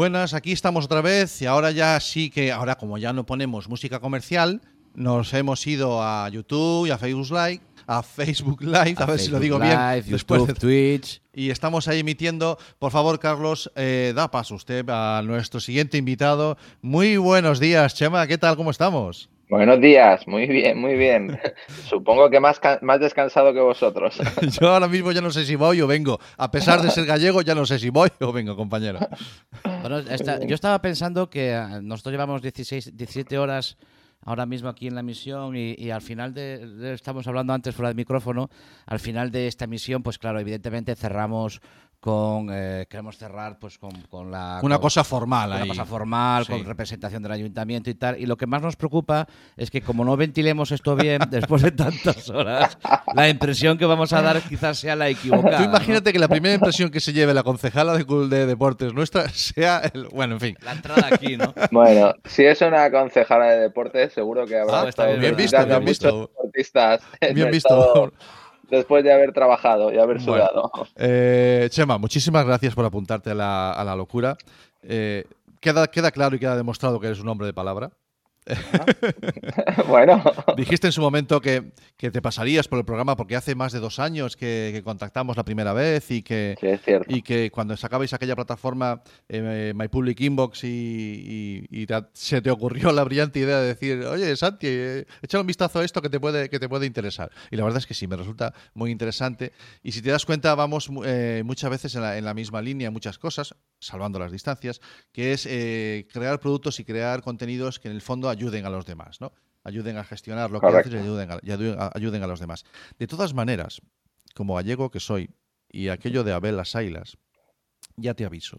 Buenas, aquí estamos otra vez y ahora ya sí que, ahora como ya no ponemos música comercial, nos hemos ido a YouTube y a Facebook Live, a Facebook Live, a, ver si lo digo bien, después de Twitch. Y estamos ahí emitiendo. Por favor, Carlos, eh, da paso usted a nuestro siguiente invitado. Muy buenos días, Chema, ¿qué tal? ¿Cómo estamos? Buenos días, muy bien, muy bien. Supongo que más, más descansado que vosotros. Yo ahora mismo ya no sé si voy o vengo. A pesar de ser gallego, ya no sé si voy o vengo, compañero. Bueno, yo estaba pensando que eh, nosotros llevamos 16, 17 horas ahora mismo aquí en la misión y, al final de, estamos hablando antes fuera del micrófono, al final de esta misión, pues claro, evidentemente cerramos con eh, queremos cerrar pues con, con la una cosa formal una cosa formal con representación del ayuntamiento y tal y lo que más nos preocupa es que como no ventilemos esto bien después de tantas horas la impresión que vamos a dar quizás sea la equivocada tú imagínate que la primera impresión que se lleve la concejala de, de deportes nuestra sea el, bueno en fin. La entrada aquí no bueno si es una concejala de deportes seguro que habrá ah, bien, bien, visto bien visto. bien visto después de haber trabajado y haber sudado. Eh, Chema, muchísimas gracias por apuntarte a la, locura. Eh, queda, queda claro y queda demostrado que eres un hombre de palabra. bueno. Dijiste en su momento que, te pasarías por el programa porque hace más de dos años que, contactamos la primera vez y que, y que cuando sacabais aquella plataforma eh, My Public Inbox y, se te ocurrió la brillante idea de decir, oye Santi, eh, echa un vistazo a esto que te, puede, que te puede interesar. Y la verdad es que sí, me resulta muy interesante. Y si te das cuenta, vamos eh, muchas veces en la, en la, misma línea, muchas cosas, salvando las distancias, que es crear productos y crear contenidos que en el fondo ayuden a los demás, ¿no? Ayuden a gestionar lo que haces y ayuden a, ayuden a los demás. De todas maneras, como gallego que soy, y aquello de Abel las Ailas, ya te aviso.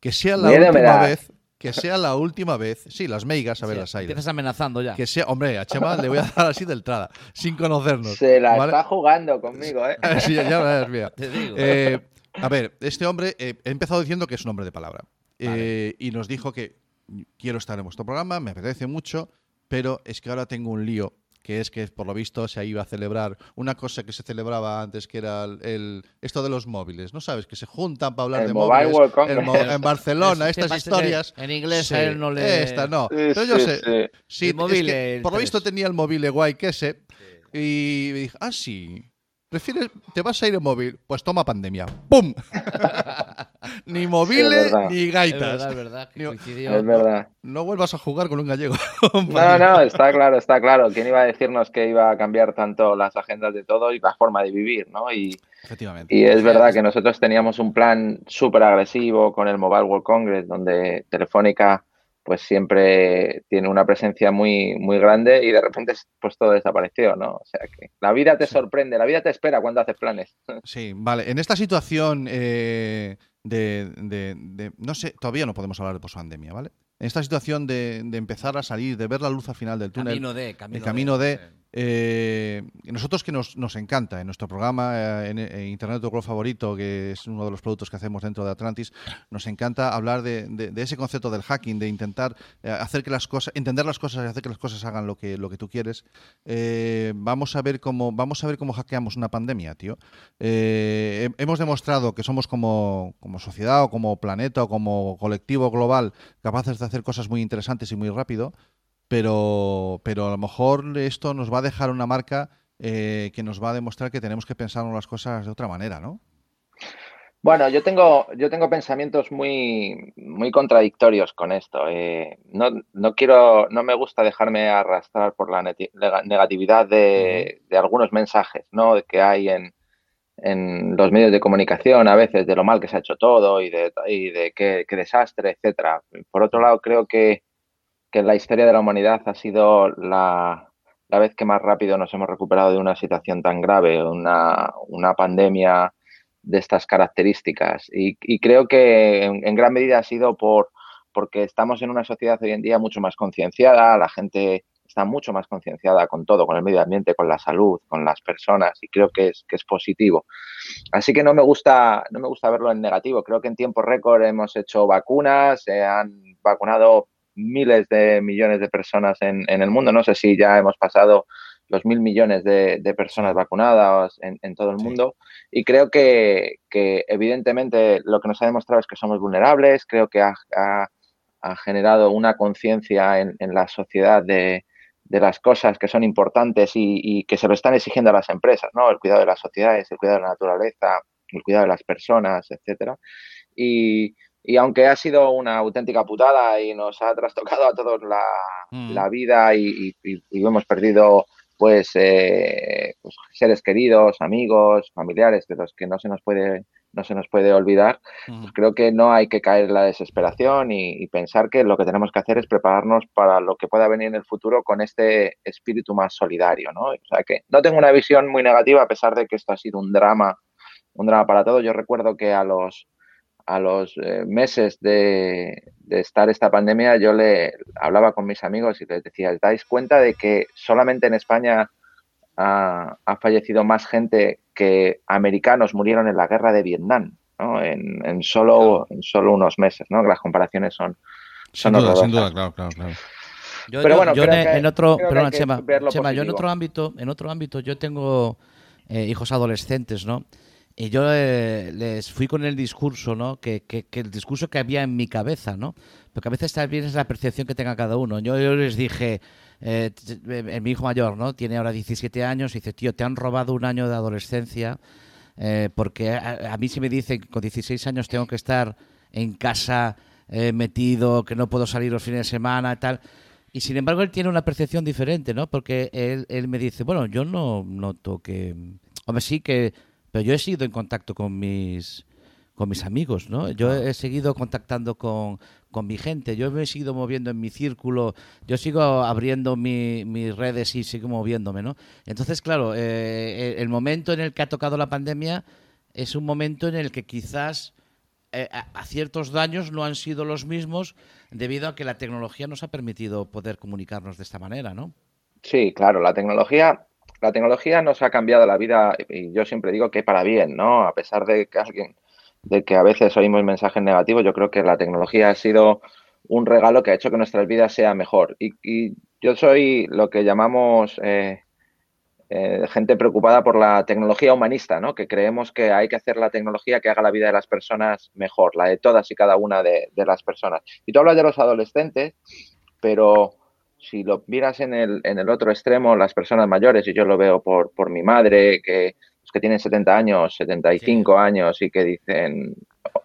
Que sea la última vez que sea la última vez. Sí, las meigas, a ver las ailas. Empiezas amenazando ya. Que sea, hombre, a Chema le voy a dar así de entrada, sin conocernos. Se la está jugando conmigo, ¿eh? sí, ya ves, mira. Te digo. Eh, a ver, este hombre, eh, he empezado diciendo que es un hombre de palabra. Eh, y nos dijo que quiero estar en vuestro programa, me apetece mucho, pero es que ahora tengo un lío que es que por lo visto se iba a celebrar una cosa que se celebraba antes, que era el, esto de los móviles, ¿no sabes? Que se juntan para hablar de móviles en Barcelona, estas historias. En inglés a él no le... Esta, no. Pero yo sé, sí, por lo visto tenía el móvil guay que ese, y dije, ah, sí, ¿Prefieres, te vas a ir en móvil? Pues toma pandemia. ¡Pum! ni móviles ni gaitas. Es verdad, es verdad. No vuelvas a jugar con un gallego. no, no, está claro, está claro. ¿Quién iba a decirnos que iba a cambiar tanto las agendas de todo y la forma de vivir, no? Y, Efectivamente. Y es verdad que nosotros teníamos un plan súper agresivo con el Mobile World Congress, donde Telefónica pues siempre tiene una presencia muy, muy grande y de repente pues todo desapareció, ¿no? O sea que la vida te sorprende, la vida te espera cuando haces planes. Sí, vale. En esta situación eh, de, de, no sé, todavía no podemos hablar de pospandemia, ¿vale? En esta situación de, empezar a salir, de ver la luz al final del túnel, camino de, camino el camino de, eh, nosotros que nos, nos, encanta en nuestro programa eh, en, Internet tu favorito, que es uno de los productos que hacemos dentro de Atlantis, nos encanta hablar de, ese concepto del hacking, de intentar eh, hacer que las cosas, entender las cosas y hacer que las cosas hagan lo que, lo que tú quieres. vamos a ver cómo, vamos a ver cómo hackeamos una pandemia, tío. hemos demostrado que somos como, como sociedad o como planeta o como colectivo global capaces de hacer cosas muy interesantes y muy rápido pero, pero a lo mejor esto nos va a dejar una marca eh, que nos va a demostrar que tenemos que pensar en las cosas de otra manera, ¿no? Bueno, yo tengo, yo tengo pensamientos muy, muy contradictorios con esto. Eh, no, no, quiero, no me gusta dejarme arrastrar por la negatividad de, de algunos mensajes ¿no? que hay en, en, los medios de comunicación a veces de lo mal que se ha hecho todo y de, y de qué, qué desastre, etcétera. Por otro lado, creo que que en la historia de la humanidad ha sido la, vez que más rápido nos hemos recuperado de una situación tan grave, una, una pandemia de estas características. Y, creo que en, gran medida ha sido por porque estamos en una sociedad hoy en día mucho más concienciada, la gente está mucho más concienciada con todo, con el medio ambiente, con la salud, con las personas, y creo que es, que es positivo. Así que no me gusta, no me gusta verlo en negativo. Creo que en tiempo récord hemos hecho vacunas, se han vacunado miles de millones de personas en, el mundo. No sé si ya hemos pasado los mil millones de, personas vacunadas en, todo el mundo. Y creo que, evidentemente lo que nos ha demostrado es que somos vulnerables. Creo que ha, generado una conciencia en, la sociedad de, las cosas que son importantes y, que se lo están exigiendo a las empresas, ¿no? El cuidado de las sociedades, el cuidado de la naturaleza, el cuidado de las personas, etcétera. Y, y aunque ha sido una auténtica putada y nos ha trastocado a todos la, mm. vida y, hemos perdido pues, eh, pues, seres queridos, amigos, familiares de los que no se nos puede no se nos puede olvidar, pues mm. creo que no hay que caer en la desesperación y, pensar que lo que tenemos que hacer es prepararnos para lo que pueda venir en el futuro con este espíritu más solidario, ¿no? O sea que no tengo una visión muy negativa a pesar de que esto ha sido un drama, un drama para todos. Yo recuerdo que a los a los eh, meses de, estar esta pandemia, yo le hablaba con mis amigos y les decía, ¿dais cuenta de que solamente en España ha, fallecido más gente que americanos murieron en la guerra de Vietnam? ¿no? En, solo, en solo unos meses, ¿no? las comparaciones son, son sin duda, sin duda, claro, claro, Yo, pero bueno, yo en, otro, Chema, yo en otro ámbito, en otro ámbito, yo tengo eh, hijos adolescentes, ¿no? Y yo eh, les fui con el discurso, ¿no? Que, que, el discurso que había en mi cabeza, ¿no? Porque a veces también es la percepción que tenga cada uno. Yo, les dije, eh, eh, mi hijo mayor, ¿no? Tiene ahora 17 años y dice, tío, te han robado un año de adolescencia porque a, mí si me dicen que con 16 años tengo que estar en casa metido, que no puedo salir los fines de semana y tal. Y sin embargo él tiene una percepción diferente, ¿no? Porque él, él me dice, bueno, yo no noto que... Hombre, sí que pero yo he seguido en contacto con mis con mis amigos, ¿no? Yo he seguido contactando con, mi gente, yo me he seguido moviendo en mi círculo, yo sigo abriendo mis redes y sigo moviéndome, ¿no? Entonces, claro, eh, el momento en el que ha tocado la pandemia es un momento en el que quizás eh, a, ciertos daños no han sido los mismos debido a que la tecnología nos ha permitido poder comunicarnos de esta manera, ¿no? Sí, claro, la tecnología la tecnología nos ha cambiado la vida y yo siempre digo que para bien, ¿no? A pesar de que alguien, de que a veces oímos mensajes negativos, yo creo que la tecnología ha sido un regalo que ha hecho que nuestras vidas sean mejor. Y, yo soy lo que llamamos eh, eh, gente preocupada por la tecnología humanista, ¿no? Que creemos que hay que hacer la tecnología que haga la vida de las personas mejor, la de todas y cada una de, de las personas. Y tú hablas de los adolescentes, pero si lo miras en el, en el otro extremo, las personas mayores, y yo lo veo por, por mi madre, que, pues, que tienen 70 años, 75 años y que dicen,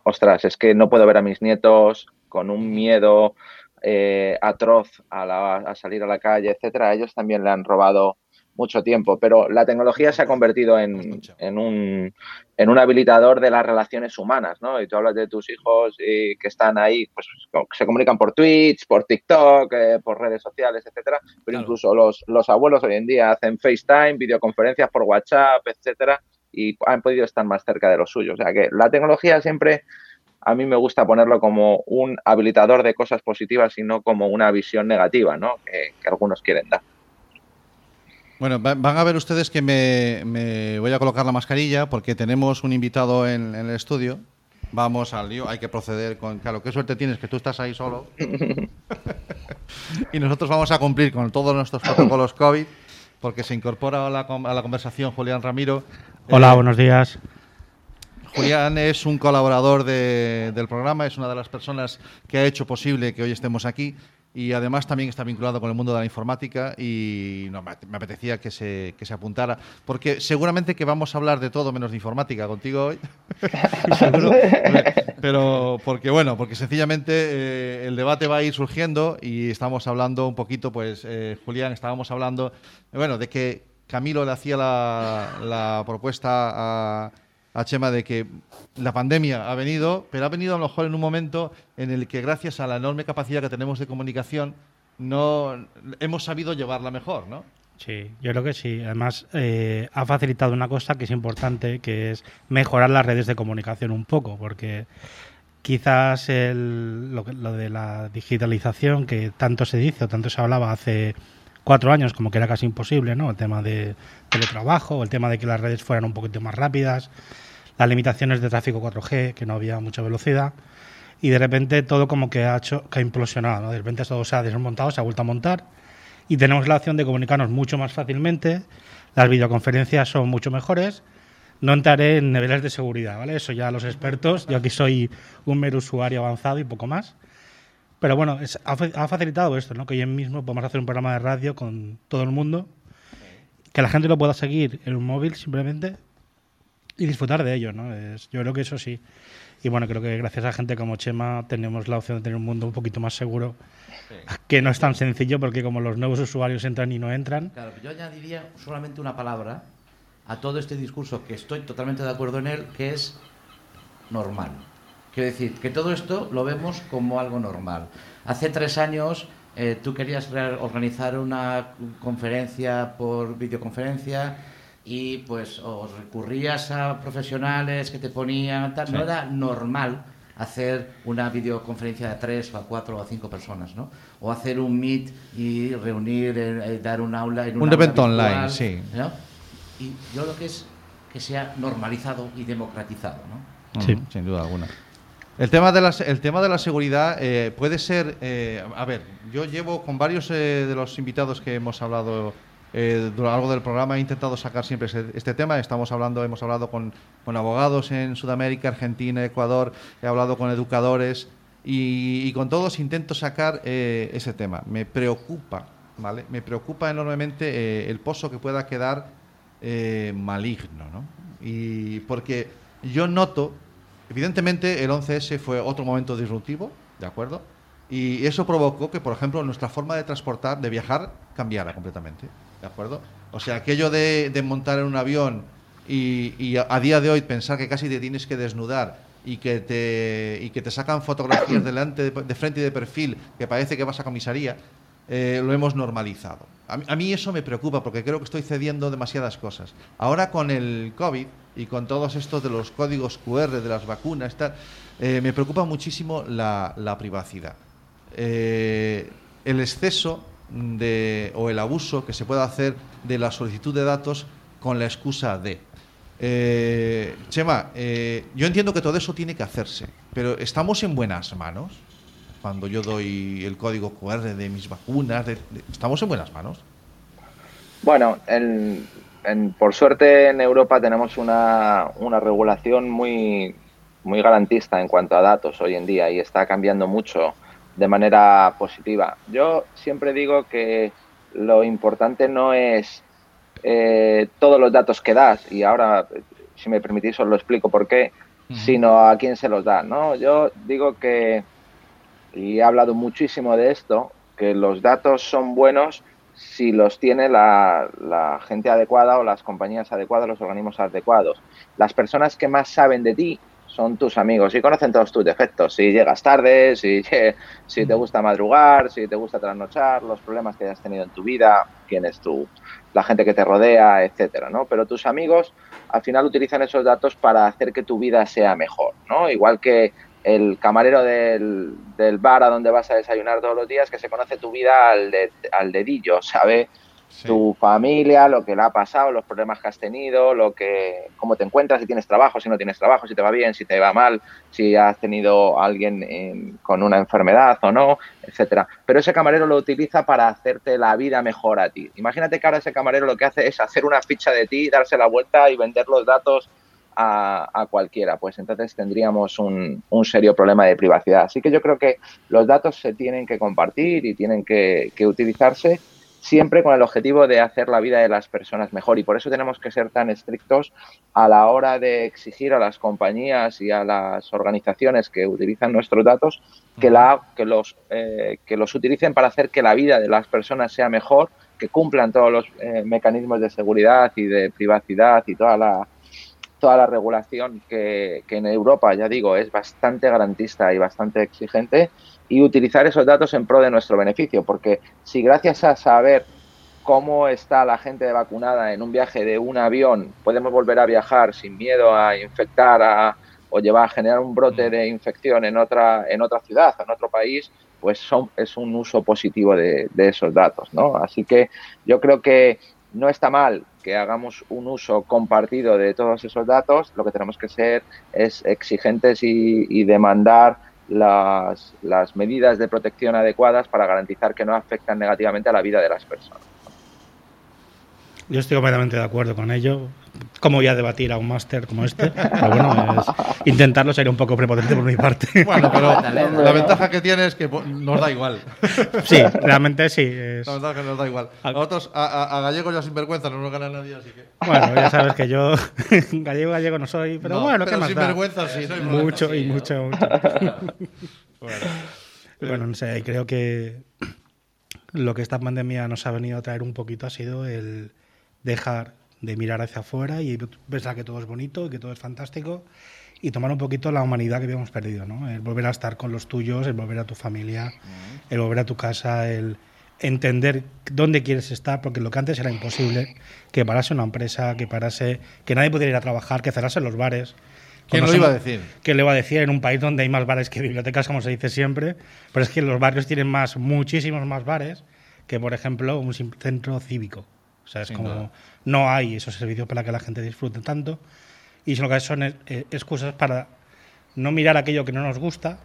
ostras, es que no puedo ver a mis nietos con un miedo eh, atroz a, a, salir a la calle, etcétera, ellos también le han robado mucho tiempo, pero la tecnología se ha convertido en, en, un, en un habilitador de las relaciones humanas, ¿no? Y tú hablas de tus hijos y que están ahí, pues se comunican por Twitch, por TikTok, eh, por redes sociales, etcétera, pero incluso los, los abuelos hoy en día hacen FaceTime, videoconferencias por WhatsApp, etcétera, y han podido estar más cerca de los suyos. O sea que la tecnología siempre a mí me gusta ponerlo como un habilitador de cosas positivas y no como una visión negativa, ¿no? que algunos quieren dar. Bueno, van a ver ustedes que me, voy a colocar la mascarilla porque tenemos un invitado en, el estudio. Vamos al lío, hay que proceder con... Claro, qué suerte tienes que tú estás ahí solo. y nosotros vamos a cumplir con todos nuestros protocolos COVID porque se incorpora a la, a la conversación Julián Ramiro. Hola, eh, buenos días. Julián es un colaborador del programa, es una de las personas que ha hecho posible que hoy estemos aquí y además también está vinculado con el mundo de la informática y me apetecía que se, que se apuntara, porque seguramente que vamos a hablar de todo menos de informática contigo hoy. pero porque bueno, porque sencillamente eh, el debate va a ir surgiendo y estamos hablando un poquito, pues eh, Julián, estábamos hablando, bueno, de que Camilo le hacía la, la propuesta a a Chema de que la pandemia ha venido, pero ha venido a lo mejor en un momento en el que gracias a la enorme capacidad que tenemos de comunicación no hemos sabido llevarla mejor, ¿no? Sí, yo creo que sí. Además, eh, ha facilitado una cosa que es importante, que es mejorar las redes de comunicación un poco, porque quizás lo, lo, de la digitalización que tanto se dice o tanto se hablaba hace cuatro años como que era casi imposible, ¿no? El tema de teletrabajo, el tema de que las redes fueran un poquito más rápidas, las limitaciones de tráfico 4G, que no había mucha velocidad. y de repente todo como que ha hecho que ha implosionado, ¿no? De repente todo se ha desmontado, se ha vuelto a montar y tenemos la opción de comunicarnos mucho más fácilmente. Las videoconferencias son mucho mejores. No entraré en niveles de seguridad, ¿vale? Eso ya los expertos. Yo aquí soy un mero usuario avanzado y poco más. Pero bueno, ha, facilitado esto, ¿no? Que hoy mismo podemos hacer un programa de radio con todo el mundo, que la gente lo pueda seguir en un móvil simplemente y disfrutar de ello, ¿no? Es, yo creo que eso sí. Y bueno, creo que gracias a gente como Chema tenemos la opción de tener un mundo un poquito más seguro, que no es tan sencillo porque como los nuevos usuarios entran y no entran. Claro, yo añadiría solamente una palabra a todo este discurso que estoy totalmente de acuerdo en él, que es normal. Quiero decir, que todo esto lo vemos como algo normal. Hace tres años eh, tú querías organizar una conferencia por videoconferencia y pues os recurrías a profesionales que te ponían tal. No era normal hacer una videoconferencia de tres o a cuatro o a cinco personas, ¿no? O hacer un meet y reunir, eh, dar un aula en un evento online, sí. Y yo lo que es que sea normalizado y democratizado, ¿no? Sí, sin duda alguna. El tema de la, el tema de la seguridad eh, puede ser, eh, a ver, yo llevo con varios eh, de los invitados que hemos hablado a lo largo del programa he intentado sacar siempre este, tema. Estamos hablando, hemos hablado con, abogados en Sudamérica, Argentina, Ecuador, he hablado con educadores y, con todos intento sacar ese tema. Me preocupa, ¿vale? Me preocupa enormemente el pozo que pueda quedar maligno, ¿no? Y porque yo noto Evidentemente, el 11S fue otro momento disruptivo, ¿de acuerdo? Y eso provocó que, por ejemplo, nuestra forma de transportar, de viajar, cambiara completamente, ¿de acuerdo? O sea, aquello de, montar en un avión y, a, día de hoy pensar que casi te tienes que desnudar y que te, y que te sacan fotografías delante, de, frente y de perfil, que parece que vas a comisaría, eh, lo hemos normalizado. A mí, eso me preocupa porque creo que estoy cediendo demasiadas cosas. Ahora con el COVID y con todos estos de los códigos QR de las vacunas, eh, me preocupa muchísimo la, privacidad. Eh, el exceso de, o el abuso que se puede hacer de la solicitud de datos con la excusa de. Chema, yo entiendo que todo eso tiene que hacerse, pero ¿estamos en buenas manos? cuando yo doy el código QR de mis vacunas? ¿Estamos en buenas manos? Bueno, por suerte en Europa tenemos una, regulación muy, muy garantista en cuanto a datos hoy en día y está cambiando mucho de manera positiva. Yo siempre digo que lo importante no es eh, todos los datos que das, y ahora, si me permitís, os lo explico por qué, sino a quién se los da. ¿no? Yo digo que y he hablado muchísimo de esto, que los datos son buenos si los tiene la, gente adecuada o las compañías adecuadas, los organismos adecuados. Las personas que más saben de ti son tus amigos y conocen todos tus defectos. Si llegas tarde, si, si te gusta madrugar, si te gusta trasnochar, los problemas que hayas tenido en tu vida, quién es tú, la gente que te rodea, etcétera, ¿no? Pero tus amigos al final utilizan esos datos para hacer que tu vida sea mejor, ¿no? Igual que el camarero del, del, bar a donde vas a desayunar todos los días que se conoce tu vida al, al dedillo, sabe tu familia, lo que le ha pasado, los problemas que has tenido, lo que, cómo te encuentras, si tienes trabajo, si no tienes trabajo, si te va bien, si te va mal, si has tenido alguien con una enfermedad o no, etcétera. Pero ese camarero lo utiliza para hacerte la vida mejor a ti. Imagínate que ahora ese camarero lo que hace es hacer una ficha de ti, darse la vuelta y vender los datos a, cualquiera, pues entonces tendríamos un, serio problema de privacidad. Así que yo creo que los datos se tienen que compartir y tienen que, utilizarse siempre con el objetivo de hacer la vida de las personas mejor. Y por eso tenemos que ser tan estrictos a la hora de exigir a las compañías y a las organizaciones que utilizan nuestros datos que, la, que, los, eh, que los utilicen para hacer que la vida de las personas sea mejor, que cumplan todos los eh, mecanismos de seguridad y de privacidad y toda la, toda la regulación que, en Europa, ya digo, es bastante garantista y bastante exigente y utilizar esos datos en pro de nuestro beneficio, porque si gracias a saber cómo está la gente vacunada en un viaje de un avión, podemos volver a viajar sin miedo a infectar a, o llevar a generar un brote de infección en otra, en otra ciudad, en otro país, pues son, es un uso positivo de, de esos datos, ¿no? Así que yo creo que no está mal que hagamos un uso compartido de todos esos datos, lo que tenemos que ser es exigentes y, demandar las, medidas de protección adecuadas para garantizar que no afectan negativamente a la vida de las personas. Yo estoy completamente de acuerdo con ello cómo voy a debatir a un máster como este. Pero bueno, intentarlo sería un poco prepotente por mi parte. Bueno, pero la ventaja que tiene es que nos da igual. Sí, realmente sí. La ventaja que nos da igual. A nosotros, a, gallegos ya sin vergüenza, no nos gana nadie, así que. Bueno, ya sabes que yo gallego, gallego no soy, pero bueno, ¿qué más sin vergüenza sí. mucho y mucho, mucho. bueno. bueno, no sé, creo que lo que esta pandemia nos ha venido a traer un poquito ha sido el dejar de mirar hacia afuera y pensar que todo es bonito, que todo es fantástico y tomar un poquito la humanidad que habíamos perdido, ¿no? El volver a estar con los tuyos, el volver a tu familia, el volver a tu casa, el entender dónde quieres estar, porque lo que antes era imposible, que parase una empresa, que parase, que nadie pudiera ir a trabajar, que cerrase los bares. ¿Quién lo iba a decir? ¿Quién le iba a decir en un país donde hay más bares que bibliotecas, como se dice siempre? Pero es que los barrios tienen más, muchísimos más bares que, por ejemplo, un centro cívico. O sea, es como no hay esos servicios para que la gente disfrute tanto y lo que son eh, excusas para no mirar aquello que no nos gusta,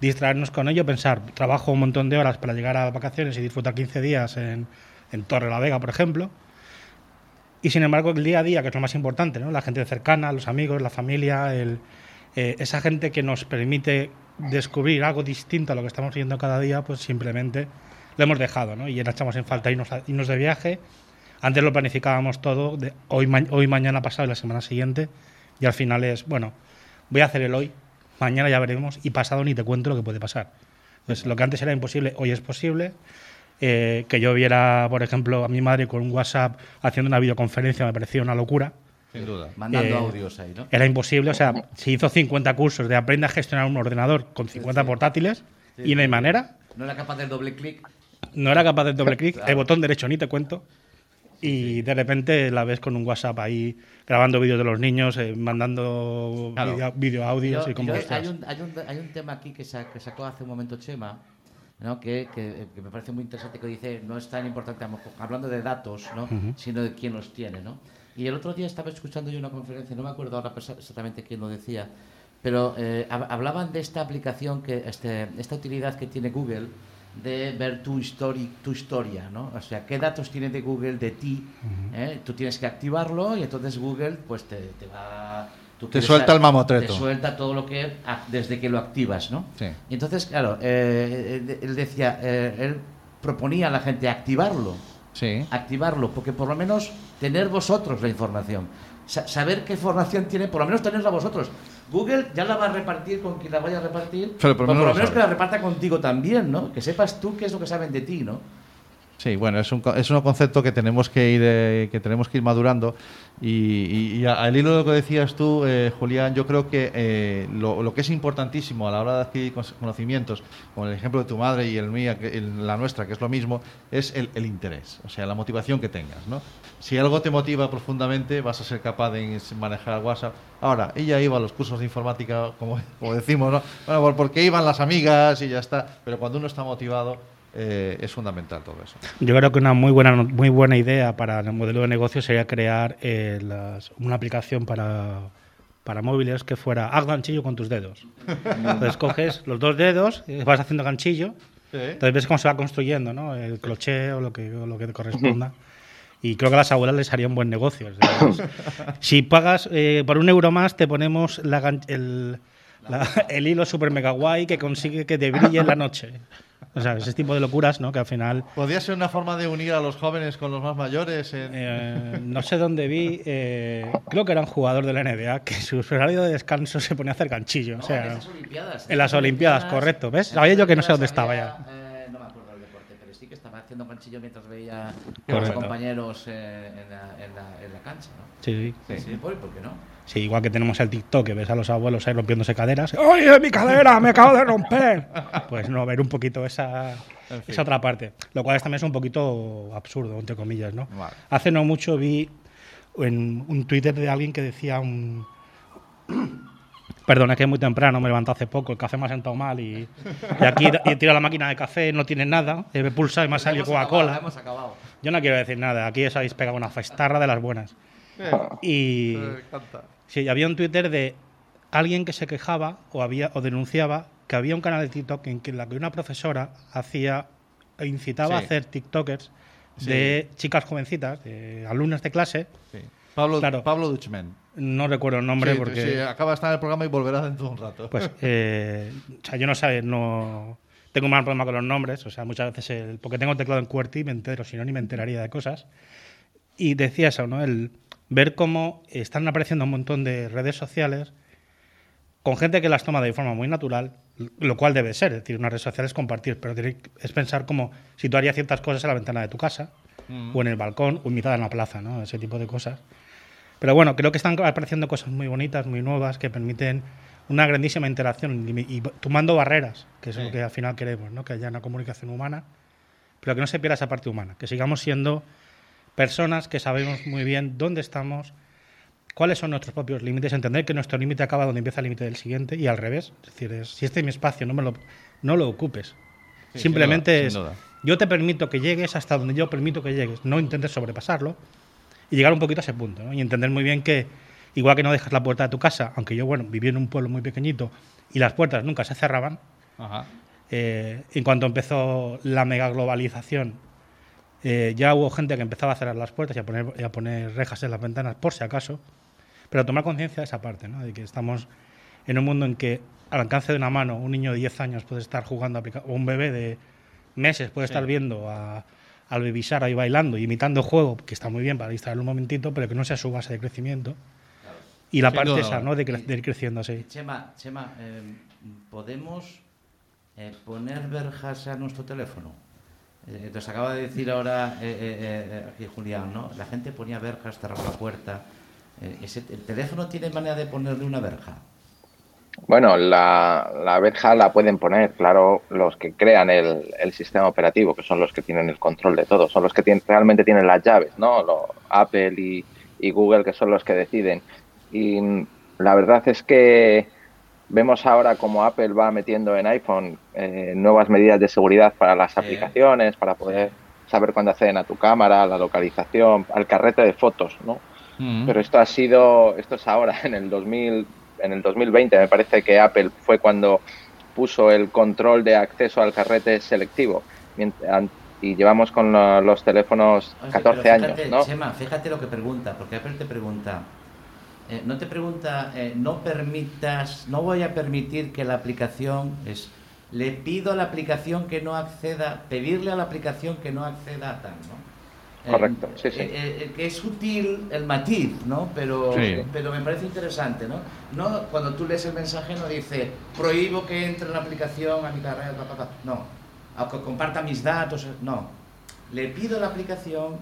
distraernos con ello, pensar, trabajo un montón de horas para llegar a vacaciones y disfrutar 15 días en, en Torre la Vega, por ejemplo. Y sin embargo, el día a día, que es lo más importante, ¿no? la gente cercana, los amigos, la familia, el, eh, esa gente que nos permite descubrir algo distinto a lo que estamos viendo cada día, pues simplemente lo hemos dejado, ¿no? Y ya echamos en falta irnos, irnos de viaje, antes lo planificábamos todo, de hoy, hoy, mañana, pasado y la semana siguiente, y al final es, bueno, voy a hacer el hoy, mañana ya veremos, y pasado ni te cuento lo que puede pasar. Entonces, lo que antes era imposible, hoy es posible. Eh, que yo viera, por ejemplo, a mi madre con un WhatsApp haciendo una videoconferencia me parecía una locura. Sin duda. Mandando eh, audios ahí, ¿no? Era imposible, o sea, se hizo 50 cursos de aprende a gestionar un ordenador con 50 portátiles y no hay manera. No era capaz del doble clic. No era capaz del doble clic, el botón derecho ni te cuento y de repente la ves con un WhatsApp ahí grabando vídeos de los niños, eh, mandando vídeo audios y como hay, un, hay, un, hay, un, tema aquí que, sacó hace un momento Chema, ¿no? que, que, me parece muy interesante, que dice, no es tan importante, hablando de datos, ¿no? sino de quién los tiene. ¿no? Y el otro día estaba escuchando yo una conferencia, no me acuerdo ahora exactamente quién lo decía, pero eh, hablaban de esta aplicación, que este, esta utilidad que tiene Google, de ver tu, tu historia, ¿no? O sea, qué datos tiene de Google de ti. ¿eh? Tú tienes que activarlo y entonces Google pues te, te va... te suelta el mamotreto. Te suelta todo lo que... desde que lo activas, ¿no? Sí. Y entonces, claro, eh, él decía, eh, él proponía a la gente activarlo. Sí. Activarlo, porque por lo menos tener vosotros la información. saber qué información tiene, por lo menos tenerla vosotros. Google ya la va a repartir con quien la vaya a repartir, pero por, lo menos que la reparta contigo también, ¿no? Que sepas tú qué es lo que saben de ti, ¿no? Sí, bueno, es un, es un concepto que tenemos que ir, eh, que tenemos que ir madurando. Y, al hilo de lo que decías tú, eh, Julián, yo creo que eh, lo, que es importantísimo a la hora de adquirir conocimientos, como el ejemplo de tu madre y el mía, que, la nuestra, que es lo mismo, es el, el, interés, o sea, la motivación que tengas. ¿no? Si algo te motiva profundamente, vas a ser capaz de manejar WhatsApp. Ahora, ella iba a los cursos de informática, como, como decimos, ¿no? Bueno, porque iban las amigas y ya está. Pero cuando uno está motivado, eh, es fundamental todo eso. Yo creo que una muy buena, muy buena idea para el modelo de negocio sería crear eh, una aplicación para, para móviles que fuera haz ganchillo con tus dedos. Entonces coges los dos dedos, vas haciendo ganchillo, entonces ves cómo se va construyendo ¿no? el cloché o lo que, lo que te corresponda. Y creo que a las abuelas les haría un buen negocio. si pagas eh, por un euro más, te ponemos el, el hilo super mega guay que consigue que te brille en la noche. O sea, ese tipo de locuras, ¿no? Que al final... ¿Podría ser una forma de unir a los jóvenes con los más mayores? Eh, no sé dónde vi, eh, creo que era un jugador de la NBA, que su horario de descanso se ponía a hacer ganchillo. o sea, en las Olimpiadas. En las Olimpiadas, correcto. ¿Ves? Sabía yo que no sé dónde estaba ya. Eh, no me acuerdo del deporte, pero sí que estaba haciendo mientras veía a los compañeros en la, en, la, en, la, cancha, ¿no? Sí, sí. sí. ¿Por qué no? Sí, igual que tenemos el TikTok, que ves a los abuelos ahí rompiéndose caderas. ¡Oye, mi cadera! ¡Me acabo de romper! Pues no, ver un poquito esa, esa otra parte. Lo cual también es un poquito absurdo, entre comillas, ¿no? Hace no mucho vi en un Twitter de alguien que decía un... Perdona, que es muy temprano, me levanto hace poco, el café me ha sentado mal y, y aquí y tiro la máquina de café, no tiene nada, me pulsa y me ha salido Coca-Cola. Yo no quiero decir nada, aquí os habéis pegado una festarra de las buenas. Y sí, había un Twitter de alguien que se quejaba o, había, o denunciaba que había un canal de TikTok en que la que una profesora hacía e incitaba a hacer TikTokers de chicas jovencitas, de alumnas de clase. Pablo, Pablo Duchman. No recuerdo el nombre porque. Sí, acaba de estar en el programa y volverá dentro de un rato. Pues, eh, o sea, yo no sé, no. Tengo un mal problema con los nombres, o sea, muchas veces, el, porque tengo teclado en QWERTY me entero, si no, ni me enteraría de cosas. Y decía eso, ¿no? El ver cómo están apareciendo un montón de redes sociales con gente que las toma de forma muy natural, lo cual debe ser. Es decir, una red social es compartir, pero es pensar como si tú harías ciertas cosas en la ventana de tu casa, mm. o en el balcón, o en mitad en la plaza, ¿no? Ese tipo de cosas. Pero bueno, creo que están apareciendo cosas muy bonitas, muy nuevas, que permiten una grandísima interacción y, tomando barreras, que es lo que al final queremos, ¿no? que haya una comunicación humana, pero que no se pierda esa parte humana, que sigamos siendo personas que sabemos muy bien dónde estamos, cuáles son nuestros propios límites, entender que nuestro límite acaba donde empieza el límite del siguiente y al revés, es decir, si este es mi espacio, no, me lo, no lo ocupes. Simplemente es, yo te permito que llegues hasta donde yo permito que llegues, no intentes sobrepasarlo y llegar un poquito a ese punto ¿no? y entender muy bien que igual que no dejas la puerta de tu casa, aunque yo, bueno, viví en un pueblo muy pequeñito y las puertas nunca se cerraban, eh, en cuanto empezó la mega globalización, eh, ya hubo gente que empezaba a cerrar las puertas y a poner, a poner rejas en las ventanas por si acaso, pero tomar conciencia de esa parte, ¿no? de que estamos en un mundo en que al alcance de una mano un niño de 10 años puede estar jugando, o un bebé de meses puede estar viendo a, al Baby ahí bailando, imitando juego, que está muy bien para distraer un momentito, pero que no sea su base de crecimiento. Y la parte esa, ¿no? De, ir creciendo así. Chema, Chema eh, ¿podemos eh, poner verjas a nuestro teléfono? Eh, nos acaba de decir ahora aquí Julián, ¿no? La gente ponía verjas, cerraba la puerta. ¿El teléfono tiene manera de ponerle una verja? Bueno, la, la, verja la pueden poner, claro, los que crean el, el, sistema operativo, que son los que tienen el control de todo, son los que tienen, realmente tienen las llaves, ¿no? Apple y, y, Google, que son los que deciden. Y la verdad es que vemos ahora como Apple va metiendo en iPhone eh, nuevas medidas de seguridad para las aplicaciones, para poder saber cuándo acceden a tu cámara, la localización, al carrete de fotos, ¿no? Mm. Pero esto ha sido, esto es ahora, en el 2000 en el 2020 me parece que Apple fue cuando puso el control de acceso al carrete selectivo y llevamos con los teléfonos 14 años, ¿no? fíjate lo que pregunta, porque Apple te pregunta, eh, no te pregunta, eh, no permitas, no voy a permitir que la aplicación es, le pido a la aplicación que no acceda, pedirle a la aplicación que no acceda a tal, ¿no? Correcto, sí, sí. Eh, eh, que es sutil el matiz, ¿no? Pero, pero me parece interesante, ¿no? ¿no? Cuando tú lees el mensaje no dice prohíbo que entre en la aplicación a mi carrera, no, a que comparta mis datos, no. Le pido a la aplicación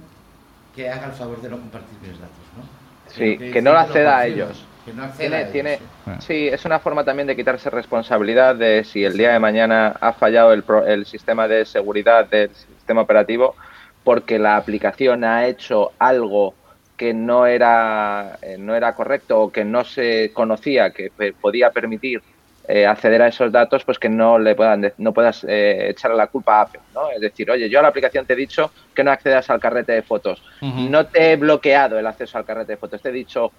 que haga el favor de no compartir mis datos, ¿no? Sí, que, no acceda a ellos. Que no acceda tiene, a ellos, tiene, sí. es una forma también de quitarse responsabilidad de si el día de mañana ha fallado el, el sistema de seguridad del sistema operativo, porque la aplicación ha hecho algo que no era, eh, no era correcto o que no se conocía que podía permitir eh, acceder a esos datos, pues que no le puedan no puedas eh, echarle la culpa a Apple, ¿no? Es decir, oye, yo a la aplicación te he dicho que no accedas al carrete de fotos, no te he bloqueado el acceso al carrete de fotos, te he dicho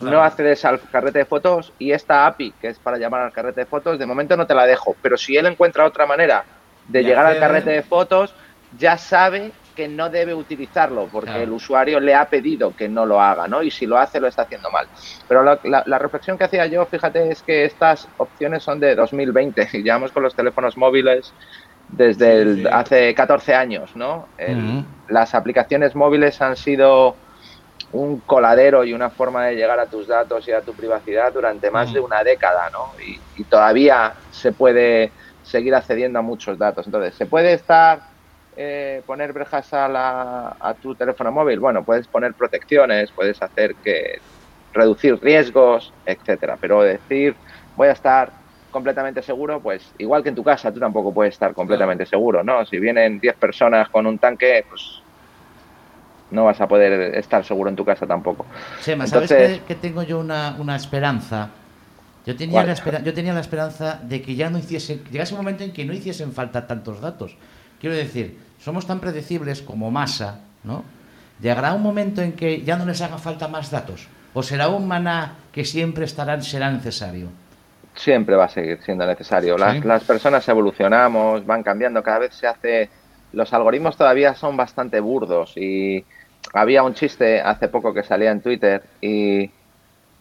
no accedes al carrete de fotos y esta API que es para llamar al carrete de fotos, de momento no te la dejo, pero si él encuentra otra manera de llegar al carrete de fotos, ya sabe que no debe utilizarlo porque el usuario le ha pedido que no lo haga, ¿no? Y si lo hace, lo está haciendo mal. Pero la, reflexión que hacía yo, fíjate, es que estas opciones son de 2020 y llevamos con los teléfonos móviles desde hace 14 años, ¿no? Las aplicaciones móviles han sido un coladero y una forma de llegar a tus datos y a tu privacidad durante más de una década, ¿no? Y, y todavía se puede seguir accediendo a muchos datos. Entonces, se puede estar eh, poner brejas a, la, a tu teléfono móvil? Bueno, puedes poner protecciones, puedes hacer que reducir riesgos, etcétera. Pero decir voy a estar completamente seguro, pues igual que en tu casa, tú tampoco puedes estar completamente seguro, ¿no? Si vienen 10 personas con un tanque, pues no vas a poder estar seguro en tu casa tampoco. Sema, ¿sabes que, tengo yo una, una esperanza? Yo tenía, la yo tenía la esperanza de que ya no hiciesen, llegase un momento en que no hiciesen falta tantos datos. Quiero decir, somos tan predecibles como masa, ¿no? Llegará un momento en que ya no les haga falta más datos. ¿O será un maná que siempre estará, será necesario? siempre va a seguir siendo necesario. Las, las personas evolucionamos, van cambiando, cada vez se hace... Los algoritmos todavía son bastante burdos y había un chiste hace poco que salía en Twitter y,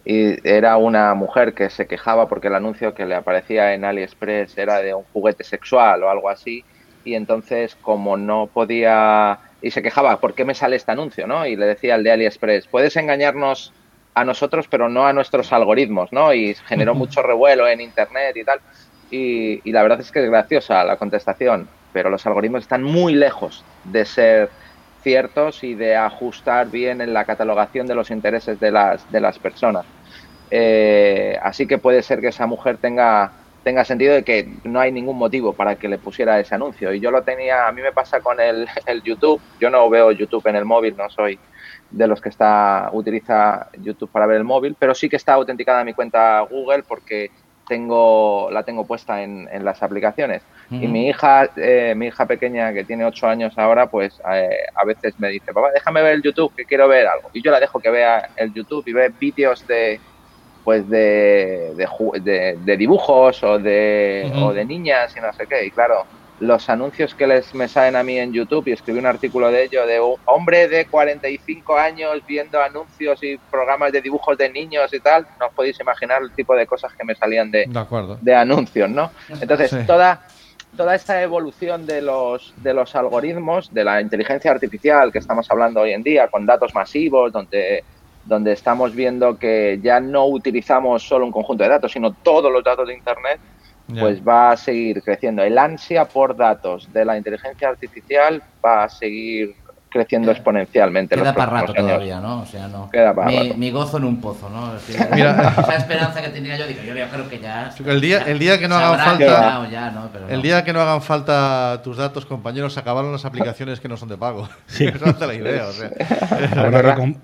y, era una mujer que se quejaba porque el anuncio que le aparecía en AliExpress era de un juguete sexual o algo así y entonces como no podía y se quejaba, ¿por qué me sale este anuncio? ¿no? Y le decía al de AliExpress, puedes engañarnos a nosotros, pero no a nuestros algoritmos, ¿no? Y generó mucho revuelo en Internet y tal. Y, y, la verdad es que es graciosa la contestación, pero los algoritmos están muy lejos de ser ciertos y de ajustar bien en la catalogación de los intereses de las, de las personas. Eh, así que puede ser que esa mujer tenga, tenga sentido de que no hay ningún motivo para que le pusiera ese anuncio. Y yo lo tenía, a mí me pasa con el, el YouTube, yo no veo YouTube en el móvil, no soy de los que está utiliza YouTube para ver el móvil, pero sí que está autenticada mi cuenta Google porque tengo la tengo puesta en, en las aplicaciones. Y mi hija, eh, mi hija pequeña que tiene 8 años ahora, pues eh, a veces me dice, papá, déjame ver el YouTube, que quiero ver algo. Y yo la dejo que vea el YouTube y ve vídeos de pues de, de, de, dibujos o de, o de niñas y no sé qué. Y claro, los anuncios que les me salen a mí en YouTube y escribí un artículo de ello de un hombre de 45 años viendo anuncios y programas de dibujos de niños y tal, no os podéis imaginar el tipo de cosas que me salían de, de, anuncios, ¿no? Entonces, toda toda esta evolución de los de los algoritmos, de la inteligencia artificial que estamos hablando hoy en día con datos masivos donde donde estamos viendo que ya no utilizamos solo un conjunto de datos, sino todos los datos de internet, pues va a seguir creciendo. El ansia por datos de la inteligencia artificial va a seguir creciendo exponencialmente. Queda para rato todavía, ¿no? O sea, no. Queda para mi, mi, gozo en un pozo, ¿no? Mira, esa esperanza que tenía yo, digo, yo creo que ya. El día, el día que no hagan falta. Ya, ¿no? Pero el día que no hagan falta tus datos, compañeros, acabaron las aplicaciones que no son de pago. Sí. esa es la idea, o sea.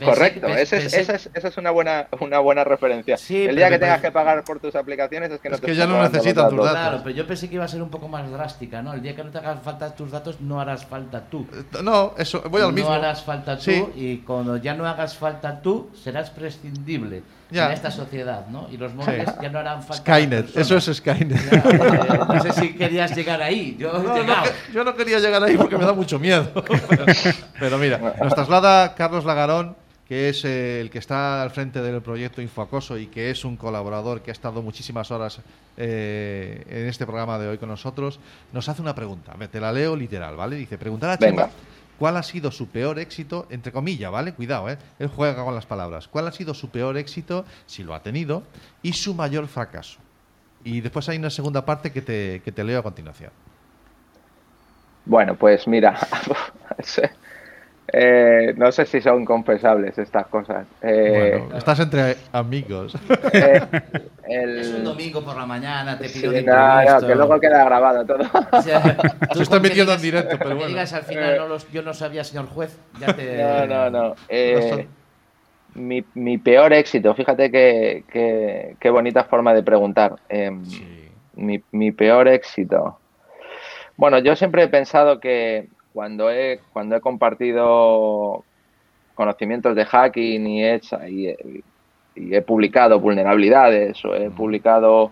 Correcto, esa es, esa, es, esa es, una buena, una buena referencia. Sí, el día que tengas que pagar por tus aplicaciones es que no es que ya no necesitan tus datos. Claro, pero yo pensé que iba a ser un poco más drástica, ¿no? El día que no te hagan falta tus datos, no harás falta tú. No, eso no harás falta tú y cuando ya no hagas falta tú, serás prescindible en esta sociedad, ¿no? Y los móviles ya no harán falta. Skynet, eso es Skynet. Eh, no sé si querías llegar ahí. Yo, no, yo no quería llegar ahí porque me da mucho miedo. pero, mira, nos traslada Carlos Lagarón que es eh, el que está al frente del proyecto Infoacoso y que es un colaborador que ha estado muchísimas horas eh, en este programa de hoy con nosotros, nos hace una pregunta. te la leo literal, ¿vale? Dice, preguntar a Chema cuál ha sido su peor éxito, entre comillas, ¿vale? Cuidado, ¿eh? Él juega con las palabras. ¿Cuál ha sido su peor éxito, si lo ha tenido, y su mayor fracaso? Y después hay una segunda parte que te, que te leo a continuación. Bueno, pues mira, Eh, no sé si son confesables estas cosas. Eh, bueno, estás entre amigos. Eh, es un domingo por la mañana, te pido sí, no, que luego queda grabado todo. Se está metiendo en directo, pero bueno. Digas al final, no los, yo no sabía, señor juez. Ya te... No, no, no. mi, mi, peor éxito, fíjate qué que, que, bonita forma de preguntar. Em, mi, mi peor éxito. Bueno, yo siempre he pensado que cuando he, cuando he compartido conocimientos de hacking y he, y, he publicado vulnerabilidades o he publicado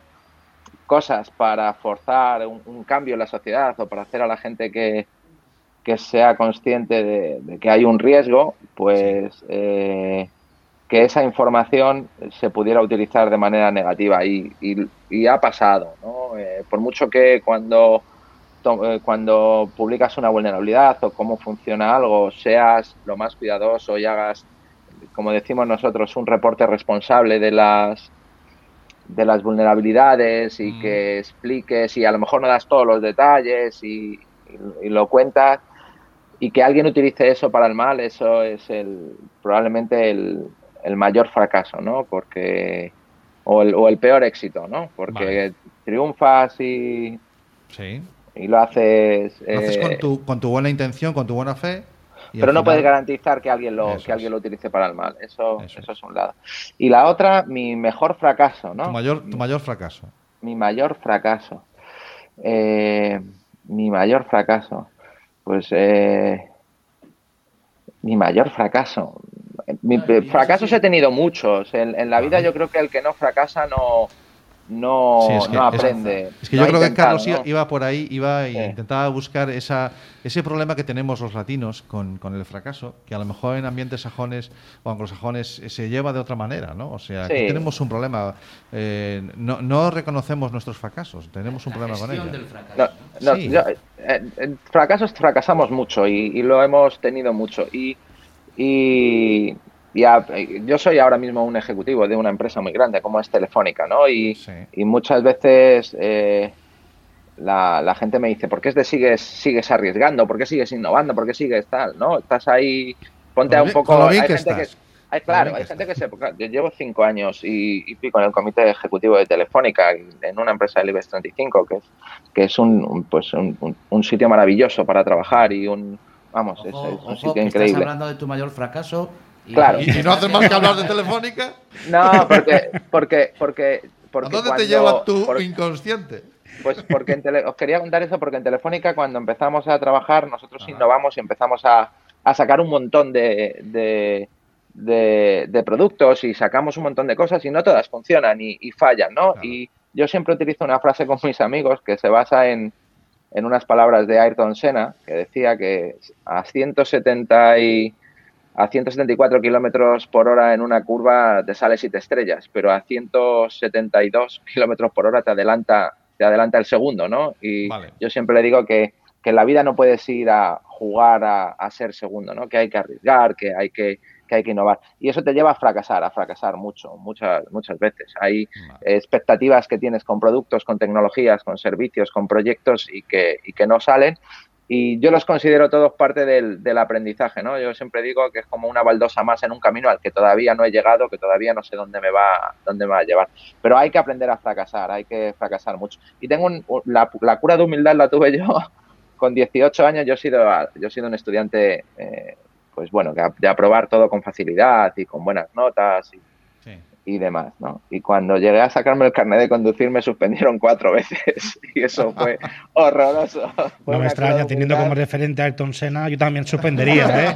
cosas para forzar un, cambio en la sociedad o para hacer a la gente que, sea consciente de, que hay un riesgo, pues eh, que esa información se pudiera utilizar de manera negativa y, y, ha pasado. ¿no? Eh, por mucho que cuando cuando publicas una vulnerabilidad o cómo funciona algo, seas lo más cuidadoso y hagas, como decimos nosotros, un reporte responsable de las de las vulnerabilidades y mm. que expliques y a lo mejor no das todos los detalles y, lo cuentas y que alguien utilice eso para el mal, eso es el probablemente el, mayor fracaso, ¿no? Porque o el, o el peor éxito, ¿no? Porque triunfas y sí y lo haces... Lo haces con, eh, tu, con tu buena intención, con tu buena fe. Pero no puedes garantizar que alguien lo que alguien lo utilice para el mal. Eso, eso, es un lado. Y la otra, mi mejor fracaso, ¿no? Tu mayor, tu mayor fracaso. Mi mayor fracaso. Eh, mi mayor fracaso. Pues eh, mi mayor fracaso. Mi, fracasos he tenido muchos. En, en la vida yo creo que el que no fracasa no, no, no aprende. Es, que yo creo que Carlos iba por ahí, iba e intentaba buscar esa, ese problema que tenemos los latinos con, con, el fracaso, que a lo mejor en ambientes sajones o anglosajones se lleva de otra manera, ¿no? O sea, aquí tenemos un problema. Eh, no, no, reconocemos nuestros fracasos, tenemos un problema con ellos. No, eh, fracasos fracasamos mucho y, y, lo hemos tenido mucho. Y, y yo soy ahora mismo un ejecutivo de una empresa muy grande como es Telefónica, ¿no? Y, muchas veces eh, la, gente me dice, ¿por qué te sigues, sigues arriesgando? ¿Por qué sigues innovando? ¿Por qué sigues tal? ¿No? Estás ahí, ponte a un poco... hay gente que, hay, claro, hay gente que se... Yo llevo cinco años y, fui con el comité ejecutivo de Telefónica en una empresa del IBEX 35, que es, que es un, pues un, sitio maravilloso para trabajar y un... Vamos, es, un sitio increíble. Estás hablando de tu mayor fracaso Claro. ¿Y no haces más que hablar de Telefónica? No, porque... porque, porque, porque ¿A dónde te lleva tu inconsciente? Pues porque en tele, os quería contar eso porque en Telefónica cuando empezamos a trabajar nosotros innovamos y empezamos a, a sacar un montón de, de, de, productos y sacamos un montón de cosas y no todas funcionan y, fallan, ¿no? Y yo siempre utilizo una frase con mis amigos que se basa en, en unas palabras de Ayrton Senna que decía que a 170 y a 174 kilómetros por hora en una curva te sales y te estrellas, pero a 172 kilómetros por hora te adelanta, te adelanta el segundo, ¿no? Y yo siempre le digo que, que, en la vida no puedes ir a jugar a, ser segundo, ¿no? Que hay que arriesgar, que hay que, que hay que innovar. Y eso te lleva a fracasar, a fracasar mucho, muchas, muchas veces. Hay expectativas que tienes con productos, con tecnologías, con servicios, con proyectos y que, y que no salen y yo los considero todos parte del, del, aprendizaje, ¿no? Yo siempre digo que es como una baldosa más en un camino al que todavía no he llegado, que todavía no sé dónde me va, dónde me va a llevar. Pero hay que aprender a fracasar, hay que fracasar mucho. Y tengo la, la, cura de humildad la tuve yo con 18 años. Yo he sido, yo he sido un estudiante, eh, pues bueno, de aprobar todo con facilidad y con buenas notas y y demás, ¿no? Y cuando llegué a sacarme el carnet de conducir me suspendieron cuatro veces y eso fue horroroso. no me extraña, teniendo como referente a Ayrton Senna, yo también suspendería, ¿eh?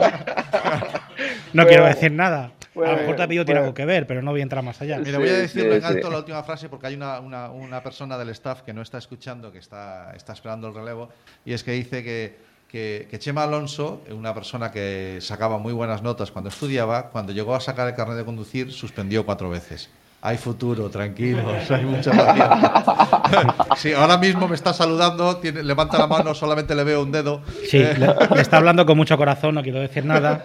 no quiero decir nada. a lo mejor te tiene algo que ver, pero no voy a entrar más allá. Mira, voy a decirle en alto la última frase porque hay una, una, una, persona del staff que no está escuchando, que está, está esperando el relevo, y es que dice que que, Chema Alonso, una persona que sacaba muy buenas notas cuando estudiaba, cuando llegó a sacar el carnet de conducir, suspendió cuatro veces. Hay futuro, tranquilos, hay mucha paciencia. sí, ahora mismo me está saludando, levanta la mano, solamente le veo un dedo. Sí, le, está hablando con mucho corazón, no quiero decir nada.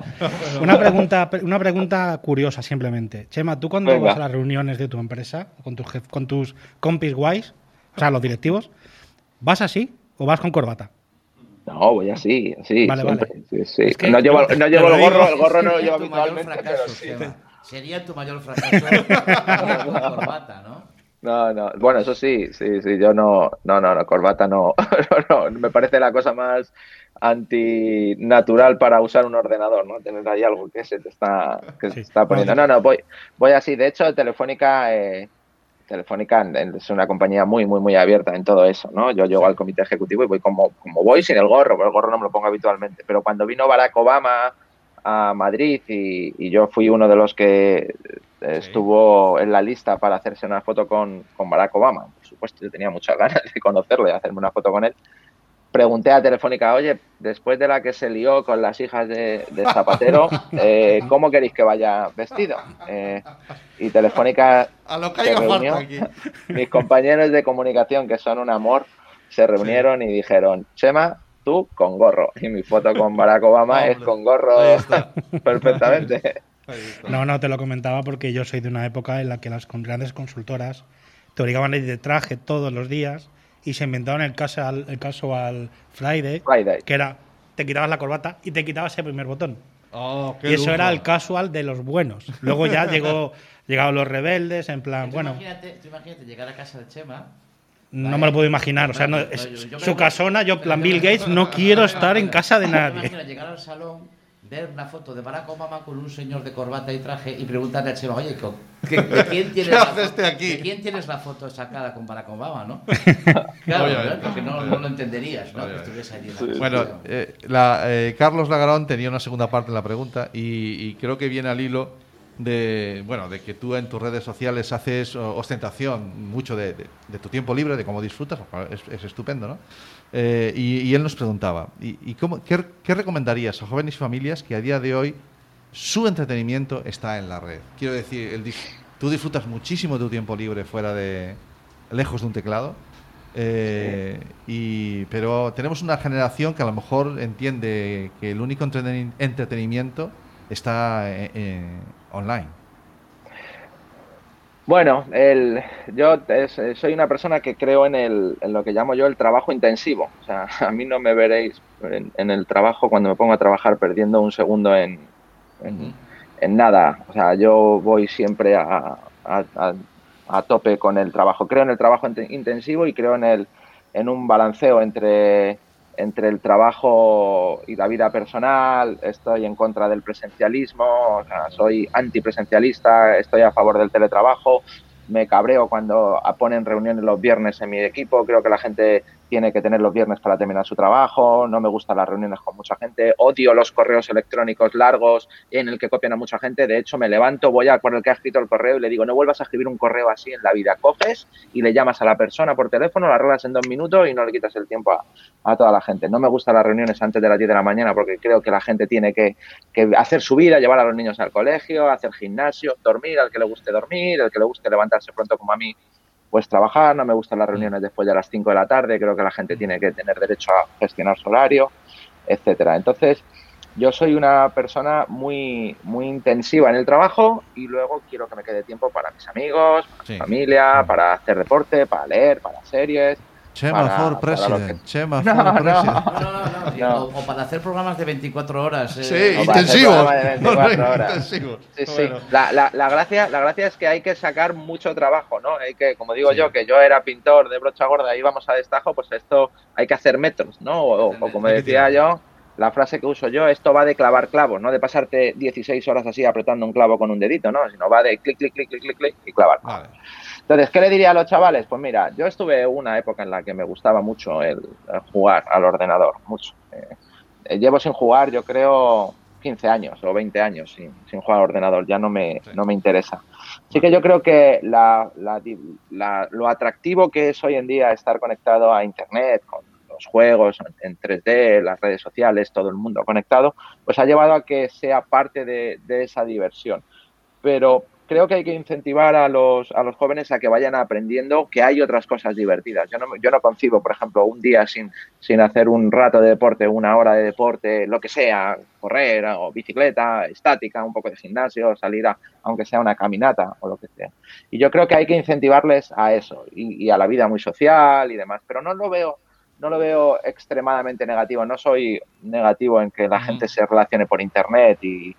una, pregunta, una pregunta curiosa simplemente. Chema, ¿tú cuando vas a las reuniones de tu empresa, con tus, con tus compis guays, o sea, los directivos, ¿vas así o vas con corbata? No, voy así, así. Vale, vale. Sí, no llevo, no llevo el gorro, el gorro no lo llevo habitualmente, pero sí. Sería tu mayor fracaso la corbata, ¿no? No, no, bueno, eso sí, sí, sí, yo no, no, no, no corbata no, no, no, me parece la cosa más antinatural para usar un ordenador, ¿no? Tener ahí algo que se te está, que se está poniendo. No, no, voy, voy así, de hecho, Telefónica, eh, Telefónica es una compañía muy, muy, muy abierta en todo eso, ¿no? Yo llego al comité ejecutivo y voy como, como voy sin el gorro, pero el gorro no me lo pongo habitualmente. Pero cuando vino Barack Obama a Madrid y, yo fui uno de los que estuvo en la lista para hacerse una foto con, con Barack Obama, por supuesto, yo tenía muchas ganas de conocerlo y hacerme una foto con él pregunté a Telefónica, oye, después de la que se lió con las hijas de, Zapatero, eh, ¿cómo queréis que vaya vestido? Eh, y Telefónica a lo que se reunió. Aquí. Mis compañeros de comunicación, que son un amor, se reunieron y dijeron, Chema, tú con gorro. Y mi foto con Barack Obama es con gorro perfectamente. No, no, te lo comentaba porque yo soy de una época en la que las grandes consultoras te obligaban a ir de traje todos los días y se inventaron el casual, el casual Friday, Friday, que era te quitabas la corbata y te quitabas el primer botón. Oh, y eso era el casual de los buenos. Luego ya llegó llegaron los rebeldes, en plan, bueno. Imagínate, tú imagínate llegar a casa de Chema. No me lo puedo imaginar, o sea, no, su casona, yo, plan Bill Gates, no quiero estar en casa de nadie. llegar al salón ver una foto de Barack Obama con un señor de corbata y traje y preguntarle al Chema, oye, ¿de quién tienes, la, este aquí? ¿de quién tienes la foto sacada con Barack Obama, no? Claro, porque no, no, lo entenderías, ¿no? bueno, eh, la, eh, Carlos Lagarón tenía una segunda parte en la pregunta y, y creo que viene al hilo de, bueno, de que tú en tus redes sociales haces ostentación mucho de, tu tiempo libre, de cómo disfrutas, es, estupendo, ¿no? Eh, y, él nos preguntaba, ¿y, cómo, qué, recomendarías a jóvenes y familias que a día de hoy su entretenimiento está en la red? Quiero decir, tú disfrutas muchísimo de tu tiempo libre fuera de, lejos de un teclado, eh, y, pero tenemos una generación que a lo mejor entiende que el único entretenimiento está online. Bueno, el, yo soy una persona que creo en, el, en lo que llamo yo el trabajo intensivo. O sea, a mí no me veréis en, el trabajo cuando me pongo a trabajar perdiendo un segundo en, en, nada. O sea, yo voy siempre a, a, tope con el trabajo. Creo en el trabajo intensivo y creo en, el, en un balanceo entre entre el trabajo y la vida personal, estoy en contra del presencialismo, o sea, soy antipresencialista, estoy a favor del teletrabajo, me cabreo cuando ponen reuniones los viernes en mi equipo, creo que la gente tiene que tener los viernes para terminar su trabajo, no me gustan las reuniones con mucha gente, odio los correos electrónicos largos en el que copian a mucha gente, de hecho me levanto, voy a por el que ha escrito el correo y le digo, no vuelvas a escribir un correo así en la vida, coges y le llamas a la persona por teléfono, la arreglas en dos minutos y no le quitas el tiempo a, toda la gente. No me gustan las reuniones antes de las 10 de la mañana porque creo que la gente tiene que, que hacer su vida, llevar a los niños al colegio, hacer gimnasio, dormir al que le guste dormir, al que le guste levantarse pronto como a mí pues trabajar, no me gustan las mm. reuniones después de las 5 de la tarde, creo que la gente tiene que tener derecho a gestionar su horario, etcétera. Entonces, yo soy una persona muy muy intensiva en el trabajo y luego quiero que me quede tiempo para mis amigos, para mi familia, mm. para hacer deporte, para leer, para series, Chema for President. Chema no, for no, President. No, O, para hacer programas de 24 horas. Eh. Sí, intensivos. De 24 horas. Sí, sí. La, la, la, gracia, la gracia es que hay que sacar mucho trabajo, ¿no? Hay que, como digo yo, que yo era pintor de brocha gorda y íbamos a destajo, pues esto hay que hacer metros, ¿no? O, o como decía yo, la frase que uso yo, esto va de clavar clavos, no de pasarte 16 horas así apretando un clavo con un dedito, ¿no? Sino va de clic, clic, clic, clic, clic, clic y clavar. Vale. Entonces, ¿qué le diría a los chavales? Pues mira, yo estuve una época en la que me gustaba mucho el, jugar al ordenador, mucho. Eh, llevo sin jugar, yo creo, 15 años o 20 años sin, sin jugar al ordenador, ya no me, no me interesa. Así que yo creo que la, la, lo atractivo que es hoy en día estar conectado a Internet, con los juegos en 3D, las redes sociales, todo el mundo conectado, pues ha llevado a que sea parte de, de esa diversión. Pero creo que hay que incentivar a los, a los jóvenes a que vayan aprendiendo que hay otras cosas divertidas. Yo no, yo no concibo, por ejemplo, un día sin, sin hacer un rato de deporte, una hora de deporte, lo que sea, correr o bicicleta, estática, un poco de gimnasio, salir a, aunque sea una caminata o lo que sea. Y yo creo que hay que incentivarles a eso y, y a la vida muy social y demás, pero no lo veo no lo veo extremadamente negativo. No soy negativo en que la gente se relacione por internet y,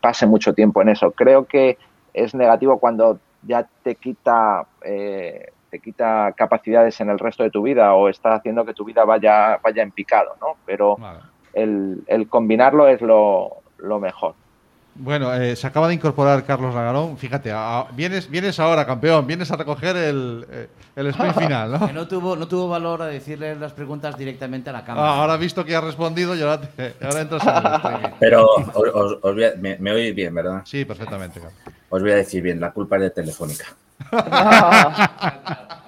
pase mucho tiempo en eso. Creo que es negativo cuando ya te quita eh, te quita capacidades en el resto de tu vida o está haciendo que tu vida vaya vaya en picado, ¿no? Pero el, el, combinarlo es lo, lo mejor. Bueno, eh, se acaba de incorporar Carlos Lagarón. Fíjate, vienes, vienes ahora, campeón, vienes a recoger el, eh, el sprint final, ¿no? Que no tuvo, no tuvo valor a decirle las preguntas directamente a la cámara. Ah, ahora visto que ha respondido, y ahora, entras en el Pero os, os voy a, me, me, oís bien, ¿verdad? Sí, perfectamente. Os voy a decir bien, la culpa es de Telefónica.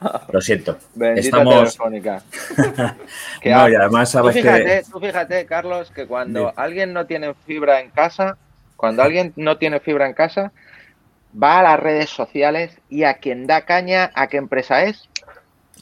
Lo siento. Bendita Telefónica. no, y además sabes tú fíjate, Tú fíjate, Carlos, que cuando alguien no tiene fibra en casa, cuando alguien no tiene fibra en casa, va a las redes sociales y a quien da caña, ¿a qué empresa es?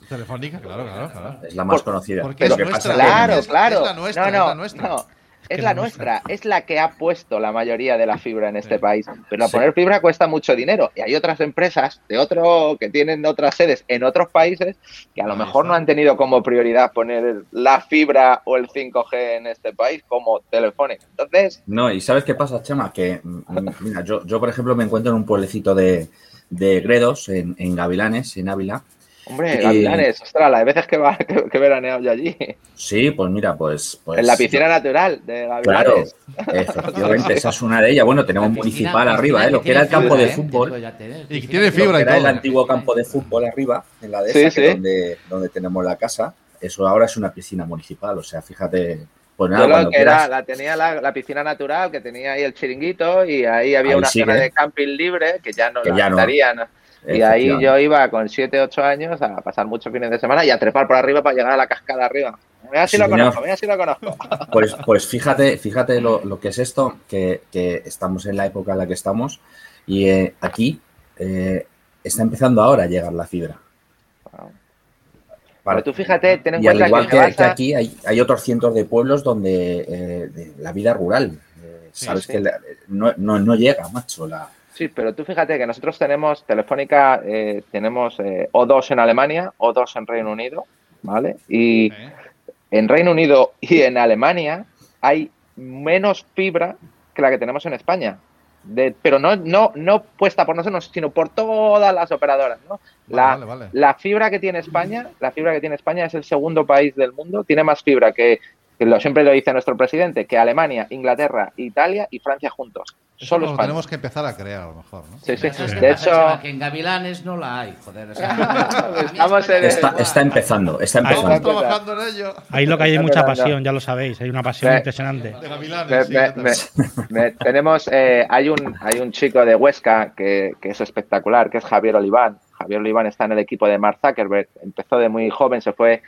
Telefónica, claro, claro, claro. Es la más conocida. Porque es nuestra, claro, claro. Es la nuestra, no, no, es la nuestra. No es la nuestra, es la que ha puesto la mayoría de la fibra en este país. Pero poner fibra cuesta mucho dinero y hay otras empresas de otro que tienen otras sedes en otros países que a lo mejor no han tenido como prioridad poner la fibra o el 5G en este país como Telefónica. Entonces, no, y ¿sabes qué pasa, Chema? Que mm, mira, yo, yo por ejemplo me encuentro en un pueblecito de, de Gredos en, en Gavilanes, en Ávila, Hombre, Gavilanes, ostras, las veces que, va, que, veraneado yo allí. Sí, pues mira, pues, pues. en la piscina natural de Gavilanes. Claro, efectivamente, esa es una de ellas. Bueno, tenemos municipal arriba, ¿eh? lo que era el campo de ¿eh? fútbol. Y tiene fibra. era el antiguo campo de fútbol arriba, en la dehesa, donde, donde tenemos la casa. Eso ahora es una piscina municipal, o sea, fíjate Pues nada, Yo que era, la tenía la, piscina natural, que tenía ahí el chiringuito y ahí había una zona de camping libre que ya no que la ya Y ahí yo iba con 7, 8 años a pasar muchos fines de semana y a trepar por arriba para llegar a la cascada arriba. Mira si lo conozco, mira si lo conozco. Pues, pues fíjate, fíjate lo, que es esto, que, estamos en la época en la que estamos y eh, aquí eh, está empezando ahora a llegar la fibra. Pero tú fíjate, ten en y al igual que, aquí hay, otros cientos de pueblos donde eh, la vida rural, sabes que no, llega, macho. La... Sí, pero tú fíjate que nosotros tenemos, Telefónica, eh, tenemos O2 en Alemania, O2 en Reino Unido, ¿vale? Y en Reino Unido y en Alemania hay menos fibra que la que tenemos en España pero no, no, no puesta por nosotros, sino por todas las operadoras. ¿no? La, la fibra que tiene España, la fibra que tiene España es el segundo país del mundo, tiene más fibra que, lo, siempre lo dice nuestro presidente, que Alemania, Inglaterra, Italia y Francia juntos. Solo lo tenemos que empezar a crear a lo mejor, ¿no? Sí, sí. De hecho... Que en Gavilanes no la hay, joder. está, empezando, está empezando. Ahí, trabajando en ello. Ahí lo que hay es mucha pasión, ya lo sabéis, hay una pasión impresionante. De Gavilanes, tenemos, eh, hay, un, hay un chico de Huesca que, que es espectacular, que es Javier Oliván. Javier Oliván está en el equipo de Mark Zuckerberg, empezó de muy joven, se fue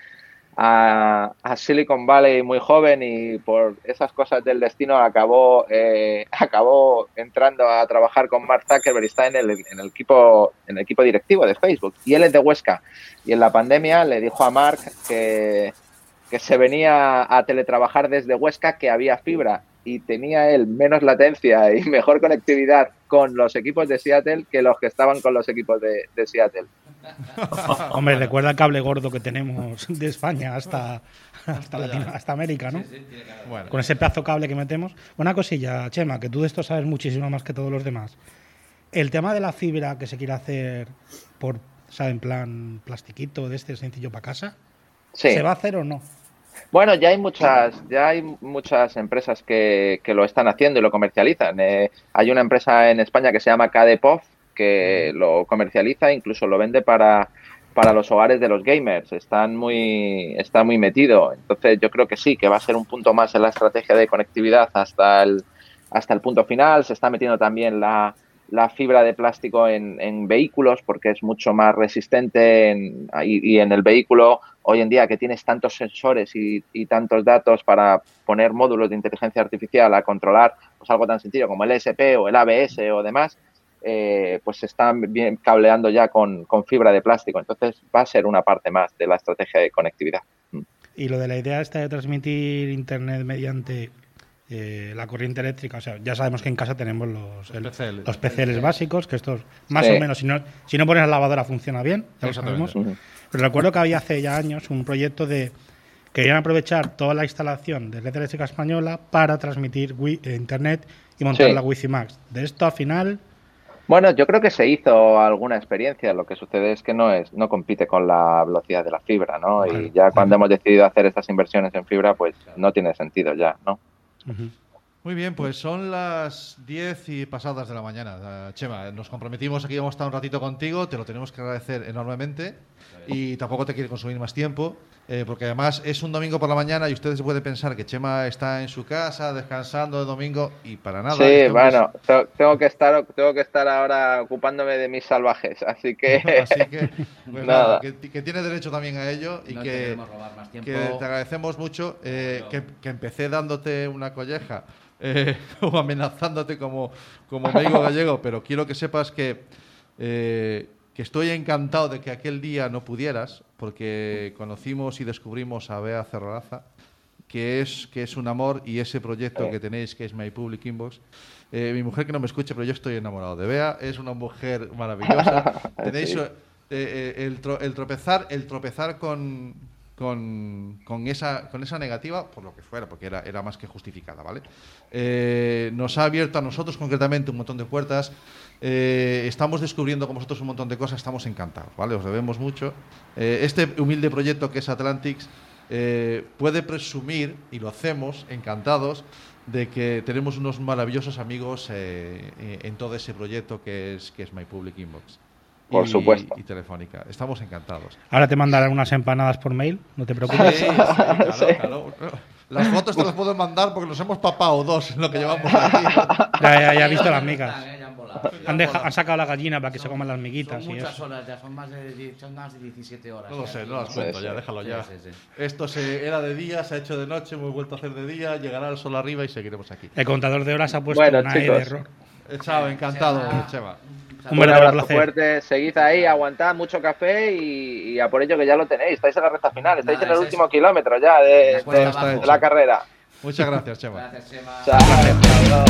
a, Silicon Valley muy joven y por esas cosas del destino acabó, eh, acabó entrando a trabajar con Mark Zuckerberg y está en el, en el, equipo, en el equipo directivo de Facebook. Y él es de Huesca. Y en la pandemia le dijo a Mark que, que se venía a teletrabajar desde Huesca, que había fibra y tenía él menos latencia y mejor conectividad con los equipos de Seattle que los que estaban con los equipos de, Seattle. Hombre, recuerda el cable gordo que tenemos de España hasta, hasta, América, ¿no? Con ese pedazo cable que metemos. Una cosilla, Chema, que tú de esto sabes muchísimo más que todos los demás. El tema de la fibra que se quiere hacer por, ¿sabes? En plan plastiquito de este sencillo para casa, ¿se va a hacer o no? Bueno, ya hay muchas, ya hay muchas empresas que, que lo están haciendo y lo comercializan. Eh, hay una empresa en España que se llama KDPOF que lo comercializa, incluso lo vende para, para los hogares de los gamers. Están muy, está muy metido. Entonces yo creo que sí, que va a ser un punto más en la estrategia de conectividad hasta el, hasta el punto final. Se está metiendo también la, la fibra de plástico en, vehículos porque es mucho más resistente en, y, en el vehículo hoy en día que tienes tantos sensores y, tantos datos para poner módulos de inteligencia artificial a controlar pues algo tan sencillo como el SP o el ABS o demás, eh, pues se están bien cableando ya con, con, fibra de plástico. Entonces va a ser una parte más de la estrategia de conectividad. Y lo de la idea esta de transmitir Internet mediante eh, la corriente eléctrica, o sea, ya sabemos que en casa tenemos los, los PCLs básicos, que estos más o menos, si no, si no pones la lavadora funciona bien, ya lo sabemos. Pero recuerdo que había hace ya años un proyecto de querían aprovechar toda la instalación de red eléctrica española para transmitir eh, internet y montar la Wi-Fi Max. De esto al final bueno, yo creo que se hizo alguna experiencia. Lo que sucede es que no es, no compite con la velocidad de la fibra, ¿no? y ya cuando hemos decidido hacer estas inversiones en fibra, pues no tiene sentido ya, ¿no? Muy bien, pues son las 10 y pasadas de la mañana. Chema, nos comprometimos aquí, vamos a estar un ratito contigo, te lo tenemos que agradecer enormemente y tampoco te quiero consumir más tiempo, eh, porque además es un domingo por la mañana y ustedes se puede pensar que Chema está en su casa descansando de domingo y para nada. Sí, bueno, tengo que estar tengo que estar ahora ocupándome de mis salvajes, así que, así que, pues nada. que, tiene derecho también a ello y que, que, te agradecemos mucho eh, que, que empecé dándote una colleja eh, o amenazándote como, como amigo gallego, pero quiero que sepas que, eh, que estoy encantado de que aquel día no pudieras, porque conocimos y descubrimos a Bea Cerraza, que es, que es un amor y ese proyecto que tenéis, que es My Public Inbox. Eh, mi mujer que no me escuche, pero yo estoy enamorado de Bea, es una mujer maravillosa. tenéis el, el, tropezar, el tropezar con, con, con, esa, con esa negativa, por lo que fuera, porque era, era más que justificada, ¿vale? Eh, nos ha abierto a nosotros concretamente un montón de puertas. Eh, estamos descubriendo con vosotros un montón de cosas, estamos encantados, ¿vale? Os debemos mucho. Eh, este humilde proyecto que es Atlantics puede presumir, y lo hacemos, encantados, de que tenemos unos maravillosos amigos en todo ese proyecto que es, que es My Public Inbox. Por supuesto. Y Telefónica. Estamos encantados. Ahora te mandarán unas empanadas por mail, no te preocupes. Sí, claro, claro. Las fotos te las puedo mandar porque nos hemos papado dos en lo que llevamos aquí. Ya, ya, ya he visto las migas. Han, han, sacado la gallina para que se coman las miguitas. Son muchas horas ya, son más, de, son más de 17 horas. No lo sé, no las cuento ya, déjalo ya. Esto se, era de día, se ha hecho de noche, hemos vuelto a hacer de día, llegará el sol arriba y seguiremos aquí. El contador de horas ha puesto bueno, una chicos. E de error. Chao, encantado, Chema. O un verdadero abrazo fuerte, seguid ahí, aguantad mucho café y, a por ello que ya lo tenéis. Estáis en la recta final, estáis en el último kilómetro ya de, la carrera. Muchas gracias, Chema. Gracias, Chao. Chao.